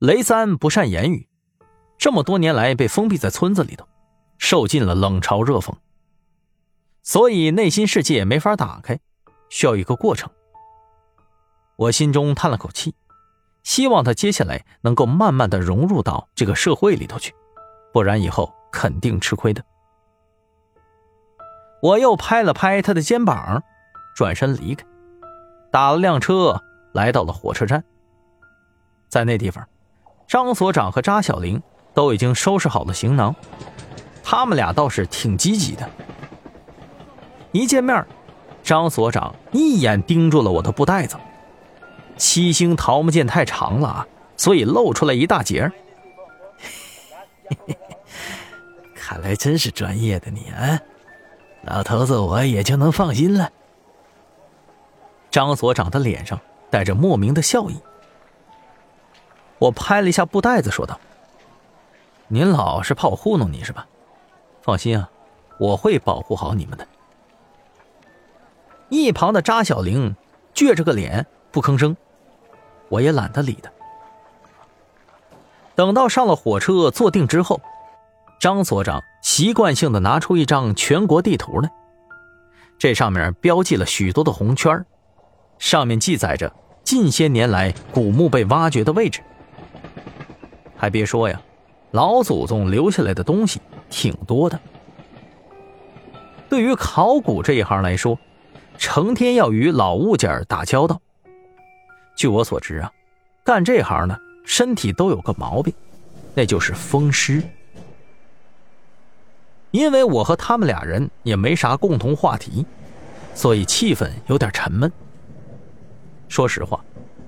雷三不善言语，这么多年来被封闭在村子里头，受尽了冷嘲热讽，所以内心世界没法打开，需要一个过程。我心中叹了口气，希望他接下来能够慢慢的融入到这个社会里头去，不然以后肯定吃亏的。我又拍了拍他的肩膀，转身离开，打了辆车来到了火车站。在那地方，张所长和扎小玲都已经收拾好了行囊，他们俩倒是挺积极的。一见面，张所长一眼盯住了我的布袋子。七星桃木剑太长了，所以露出来一大截。看来真是专业的你啊，老头子我也就能放心了。张所长的脸上带着莫名的笑意。我拍了一下布袋子，说道：“您老是怕我糊弄你是吧？放心啊，我会保护好你们的。”一旁的扎小玲撅着个脸不吭声。我也懒得理他。等到上了火车坐定之后，张所长习惯性的拿出一张全国地图来，这上面标记了许多的红圈，上面记载着近些年来古墓被挖掘的位置。还别说呀，老祖宗留下来的东西挺多的。对于考古这一行来说，成天要与老物件打交道。据我所知啊，干这行的身体都有个毛病，那就是风湿。因为我和他们俩人也没啥共同话题，所以气氛有点沉闷。说实话，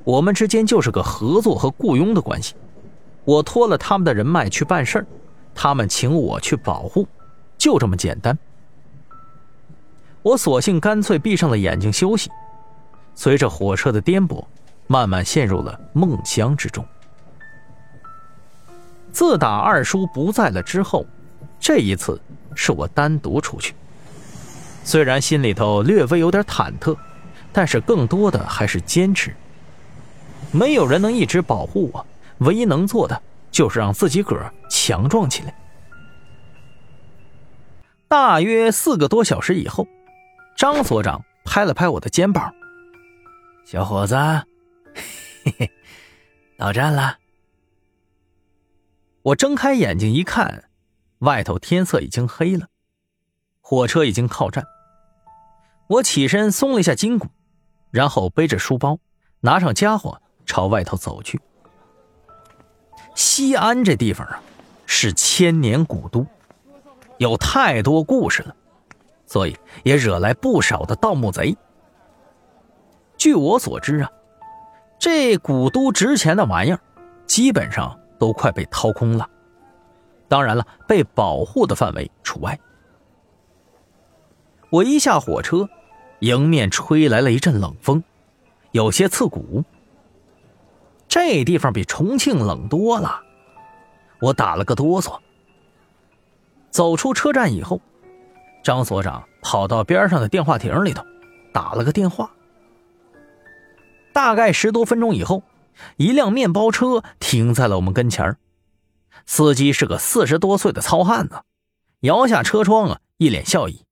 我们之间就是个合作和雇佣的关系。我托了他们的人脉去办事儿，他们请我去保护，就这么简单。我索性干脆闭上了眼睛休息。随着火车的颠簸。慢慢陷入了梦乡之中。自打二叔不在了之后，这一次是我单独出去。虽然心里头略微有点忐忑，但是更多的还是坚持。没有人能一直保护我，唯一能做的就是让自己个儿强壮起来。大约四个多小时以后，张所长拍了拍我的肩膀：“小伙子。”，到站了。我睁开眼睛一看，外头天色已经黑了，火车已经靠站。我起身松了一下筋骨，然后背着书包，拿上家伙朝外头走去。西安这地方啊，是千年古都，有太多故事了，所以也惹来不少的盗墓贼。据我所知啊。这古都值钱的玩意儿，基本上都快被掏空了。当然了，被保护的范围除外。我一下火车，迎面吹来了一阵冷风，有些刺骨。这地方比重庆冷多了，我打了个哆嗦。走出车站以后，张所长跑到边上的电话亭里头，打了个电话。大概十多分钟以后，一辆面包车停在了我们跟前司机是个四十多岁的糙汉子，摇下车窗啊，一脸笑意：“